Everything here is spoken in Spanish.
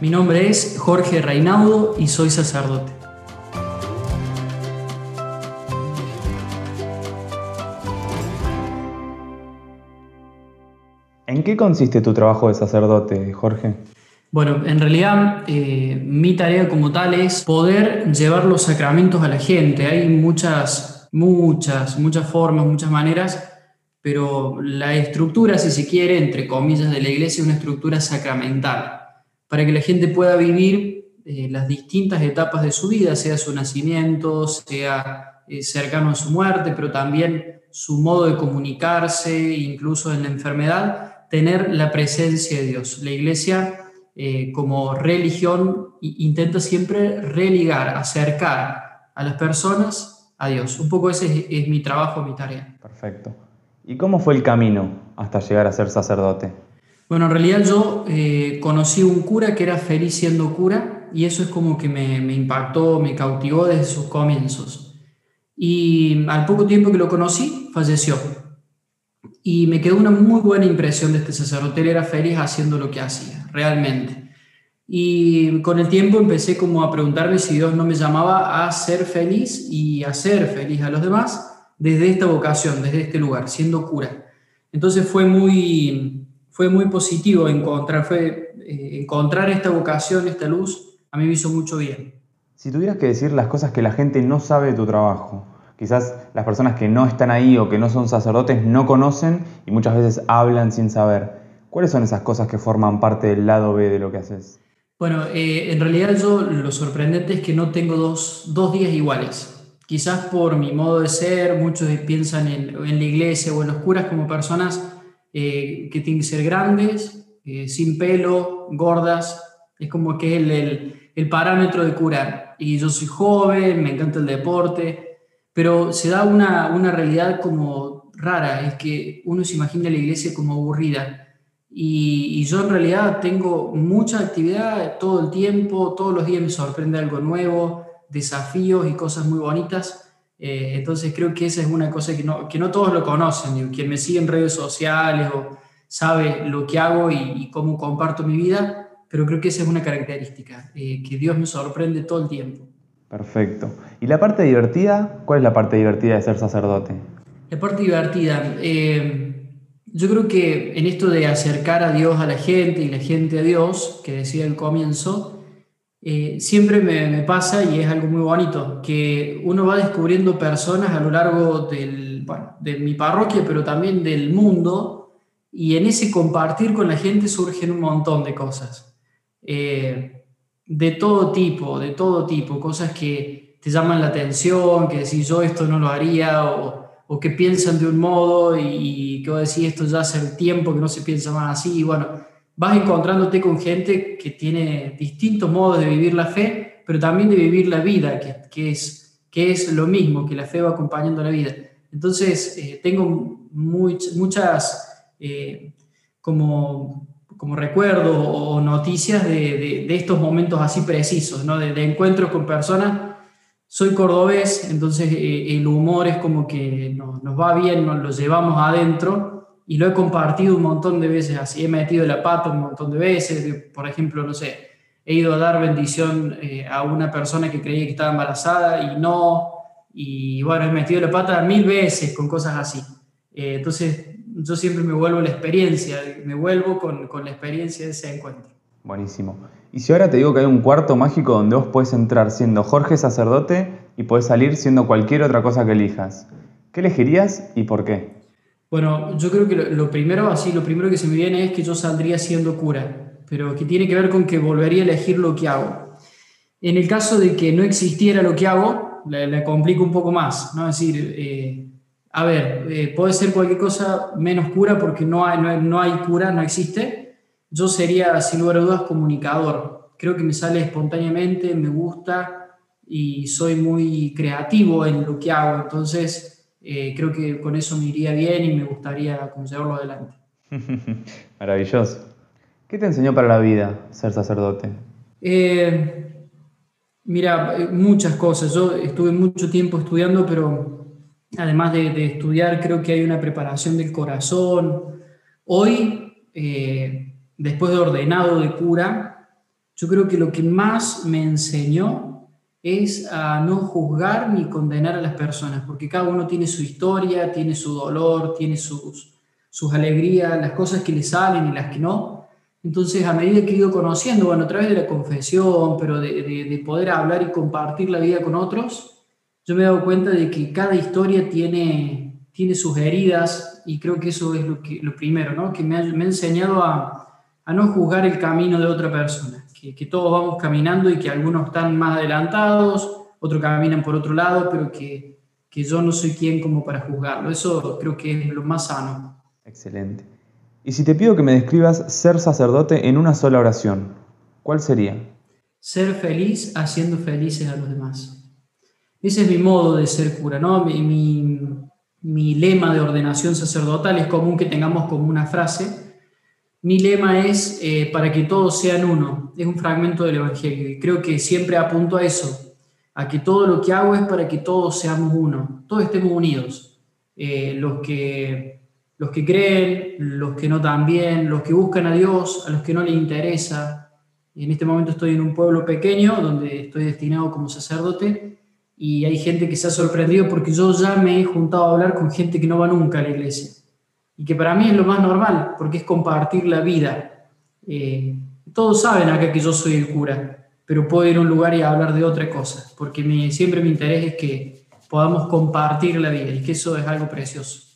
Mi nombre es Jorge Reinaudo y soy sacerdote. ¿En qué consiste tu trabajo de sacerdote, Jorge? Bueno, en realidad eh, mi tarea como tal es poder llevar los sacramentos a la gente. Hay muchas, muchas, muchas formas, muchas maneras, pero la estructura, si se quiere, entre comillas, de la iglesia es una estructura sacramental, para que la gente pueda vivir eh, las distintas etapas de su vida, sea su nacimiento, sea eh, cercano a su muerte, pero también su modo de comunicarse, incluso en la enfermedad, tener la presencia de Dios. La iglesia eh, como religión intenta siempre religar, acercar a las personas a Dios. Un poco ese es, mi trabajo, mi tarea. Perfecto. ¿Y cómo fue el camino hasta llegar a ser sacerdote? Bueno, en realidad yo eh, conocí un cura que era feliz siendo cura y eso es como que me, impactó, me cautivó desde sus comienzos. Y al poco tiempo que lo conocí, falleció. Y me quedó una muy buena impresión de este sacerdote. Era feliz haciendo lo que hacía, realmente. Y con el tiempo empecé como a preguntarme si Dios no me llamaba a ser feliz y a ser feliz a los demás desde esta vocación, desde este lugar, siendo cura. Entonces fue muy, fue muy positivo encontrar, fue, eh, encontrar esta vocación, esta luz, a mí me hizo mucho bien. Si tuvieras que decir las cosas que la gente no sabe de tu trabajo, quizás las personas que no están ahí o que no son sacerdotes no conocen y muchas veces hablan sin saber. ¿Cuáles son esas cosas que forman parte del lado B de lo que haces? Bueno, eh, en realidad yo lo sorprendente es que no tengo dos, días iguales. Quizás por mi modo de ser, muchos piensan en, en la iglesia o en los curas como personas eh, que tienen que ser grandes, eh, sin pelo, gordas. Es como que es el, el, el parámetro de curar. Y yo soy joven, me encanta el deporte, pero se da una, una realidad como rara, es que uno se imagina la iglesia como aburrida. Y, y, yo en realidad tengo mucha actividad todo el tiempo, todos los días me sorprende algo nuevo, desafíos y cosas muy bonitas. Eh, entonces creo que esa es una cosa que no, que no todos lo conocen. Quien me sigue en redes sociales o sabe lo que hago y, y cómo comparto mi vida, pero creo que esa es una característica, eh, que Dios me sorprende todo el tiempo. Perfecto. ¿Y la parte divertida? ¿Cuál es la parte divertida de ser sacerdote? La parte divertida. Eh, yo creo que en esto de acercar a Dios a la gente y la gente a Dios, que decía al comienzo, eh, siempre me, pasa y es algo muy bonito, que uno va descubriendo personas a lo largo del, de mi parroquia, pero también del mundo, y en ese compartir con la gente surgen un montón de cosas. Eh, de todo tipo, de todo tipo, cosas que te llaman la atención, que decís yo esto no lo haría, o, o que piensan de un modo y, que vos decís esto ya hace tiempo que no se piensa más así, y bueno, vas encontrándote con gente que tiene distintos modos de vivir la fe, pero también de vivir la vida, que, que es, que es lo mismo, que la fe va acompañando la vida. Entonces, eh, tengo muchas eh, como como recuerdo o noticias de, de, estos momentos así precisos, ¿no? de, encuentros con personas. Soy cordobés, entonces eh, el humor es como que nos, va bien, nos lo llevamos adentro y lo he compartido un montón de veces así. He metido la pata un montón de veces, por ejemplo, no sé, he ido a dar bendición eh, a una persona que creía que estaba embarazada y no, y bueno, he metido la pata mil veces con cosas así. Eh, entonces yo siempre me vuelvo la experiencia, me vuelvo con, con, la experiencia de ese encuentro. Buenísimo. Y si ahora te digo que hay un cuarto mágico donde vos puedes entrar siendo Jorge sacerdote y puedes salir siendo cualquier otra cosa que elijas, ¿qué elegirías y por qué? Bueno, yo creo que lo, primero, así, lo primero que se me viene es que yo saldría siendo cura, pero que tiene que ver con que volvería a elegir lo que hago. En el caso de que no existiera lo que hago, le, complico un poco más, ¿no? Es decir, eh, a ver, eh, puede ser cualquier cosa menos cura porque no hay, no, hay, cura, no existe. Yo sería, sin lugar a dudas, comunicador. Creo que me sale espontáneamente, me gusta y soy muy creativo en lo que hago. Entonces, eh, creo que con eso me iría bien y me gustaría llevarlo adelante. Maravilloso. ¿Qué te enseñó para la vida ser sacerdote? Eh, mira, muchas cosas. Yo estuve mucho tiempo estudiando, pero además de, estudiar, creo que hay una preparación del corazón. Hoy, eh, después de ordenado de cura, yo creo que lo que más me enseñó es a no juzgar ni condenar a las personas, porque cada uno tiene su historia, tiene su dolor, tiene sus, sus alegrías, las cosas que le salen y las que no. Entonces, a medida que he ido conociendo, bueno, a través de la confesión, pero de, de, poder hablar y compartir la vida con otros, yo me he dado cuenta de que cada historia tiene, tiene sus heridas y creo que eso es lo, que, lo primero, ¿no? Que me ha, me ha enseñado a, a, no juzgar el camino de otra persona, que, que, todos vamos caminando y que algunos están más adelantados, otros caminan por otro lado, pero que, que yo no soy quien como para juzgarlo. Eso creo que es lo más sano. Excelente. Y si te pido que me describas ser sacerdote en una sola oración, ¿cuál sería? Ser feliz haciendo felices a los demás. Ese es mi modo de ser cura, ¿no? Mi, mi, lema de ordenación sacerdotal es común que tengamos como una frase. Mi lema es eh, para que todos sean uno. Es un fragmento del Evangelio y creo que siempre apunto a eso, a que todo lo que hago es para que todos seamos uno, todos estemos unidos. Eh, los que los que creen, los que no también, los que buscan a Dios, a los que no les interesa. En este momento estoy en un pueblo pequeño donde estoy destinado como sacerdote y hay gente que se ha sorprendido porque yo ya me he juntado a hablar con gente que no va nunca a la iglesia y que para mí es lo más normal porque es compartir la vida. Eh, todos saben acá que yo soy el cura, pero puedo ir a un lugar y hablar de otra cosa porque siempre mi interés es que podamos compartir la vida y que eso es algo precioso.